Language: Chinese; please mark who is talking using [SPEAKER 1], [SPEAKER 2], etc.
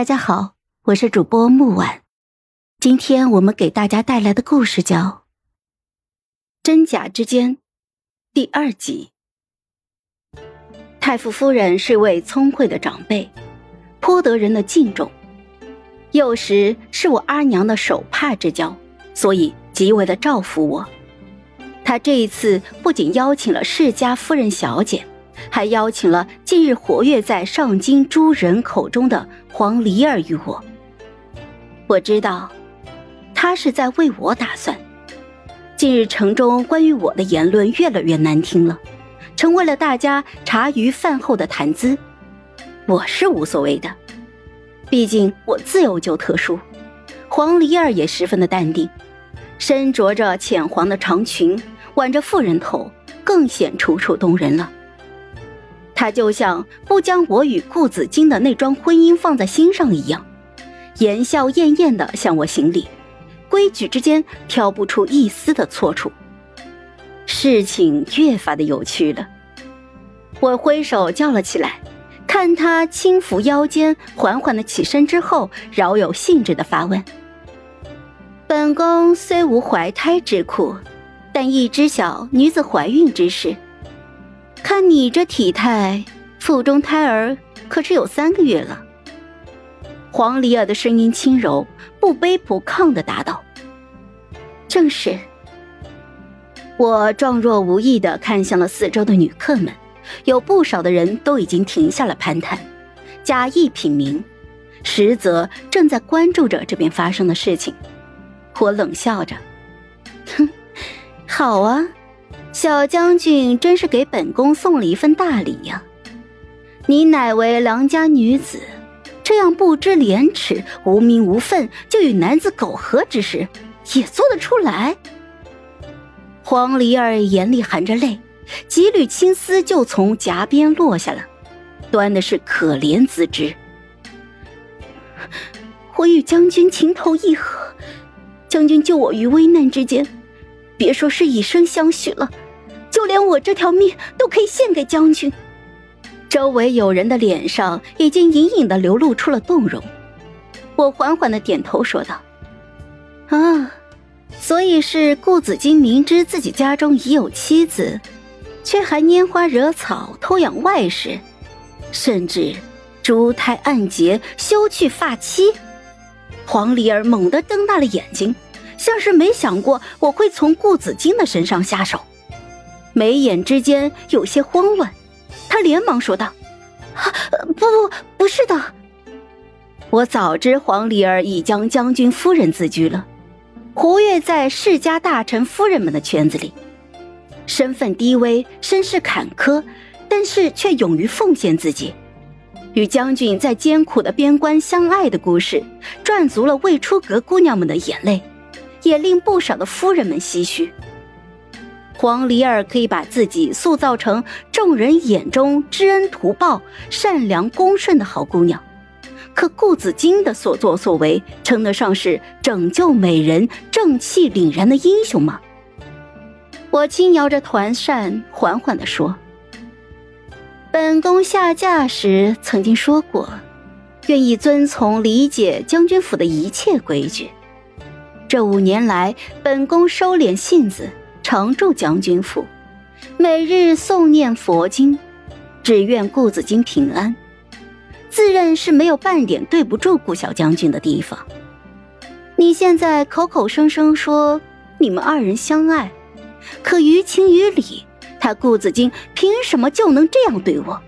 [SPEAKER 1] 大家好，我是主播木婉，今天我们给大家带来的故事叫《真假之间》第二集。太傅夫人是位聪慧的长辈，颇得人的敬重，幼时是我阿娘的手帕之交，所以极为的照拂我。她这一次不仅邀请了世家夫人小姐。还邀请了近日活跃在上京诸人口中的黄离儿与我。我知道，他是在为我打算。近日城中关于我的言论越来越难听了，成为了大家茶余饭后的谈资。我是无所谓的，毕竟我自幼就特殊。黄离儿也十分的淡定，身着着浅黄的长裙，挽着妇人头，更显楚楚动人了。他就像不将我与顾子金的那桩婚姻放在心上一样，言笑晏晏的向我行礼，规矩之间挑不出一丝的错处。事情越发的有趣了。我挥手叫了起来，看他轻抚腰间，缓缓的起身之后，饶有兴致的发问：“本宫虽无怀胎之苦，但亦知晓女子怀孕之事。”你这体态，腹中胎儿可是有三个月了。黄离儿的声音轻柔，不卑不亢的答道：“正是。”我状若无意的看向了四周的女客们，有不少的人都已经停下了攀谈，假意品茗，实则正在关注着这边发生的事情。我冷笑着：“哼，好啊。”小将军真是给本宫送了一份大礼呀！你乃为良家女子，这样不知廉耻、无名无分就与男子苟合之事，也做得出来？黄梨儿眼里含着泪，几缕青丝就从颊边落下了，端的是可怜之姿。我与将军情投意合，将军救我于危难之间。别说是以身相许了，就连我这条命都可以献给将军。周围有人的脸上已经隐隐的流露出了动容。我缓缓的点头说道：“啊，所以是顾子金明知自己家中已有妻子，却还拈花惹草偷养外室，甚至珠胎暗结休去发妻。”黄离儿猛地瞪大了眼睛。像是没想过我会从顾子金的身上下手，眉眼之间有些慌乱，他连忙说道：“啊，不不，不是的，我早知黄离儿已将将军夫人自居了，活跃在世家大臣夫人们的圈子里，身份低微，身世坎坷，但是却勇于奉献自己，与将军在艰苦的边关相爱的故事，赚足了未出阁姑娘们的眼泪。”也令不少的夫人们唏嘘。黄离儿可以把自己塑造成众人眼中知恩图报、善良恭顺的好姑娘，可顾子金的所作所为，称得上是拯救美人、正气凛然的英雄吗？我轻摇着团扇，缓缓地说：“本宫下嫁时曾经说过，愿意遵从理解将军府的一切规矩。”这五年来，本宫收敛性子，常住将军府，每日诵念佛经，只愿顾子金平安。自认是没有半点对不住顾小将军的地方。你现在口口声声说你们二人相爱，可于情于理，他顾子金凭什么就能这样对我？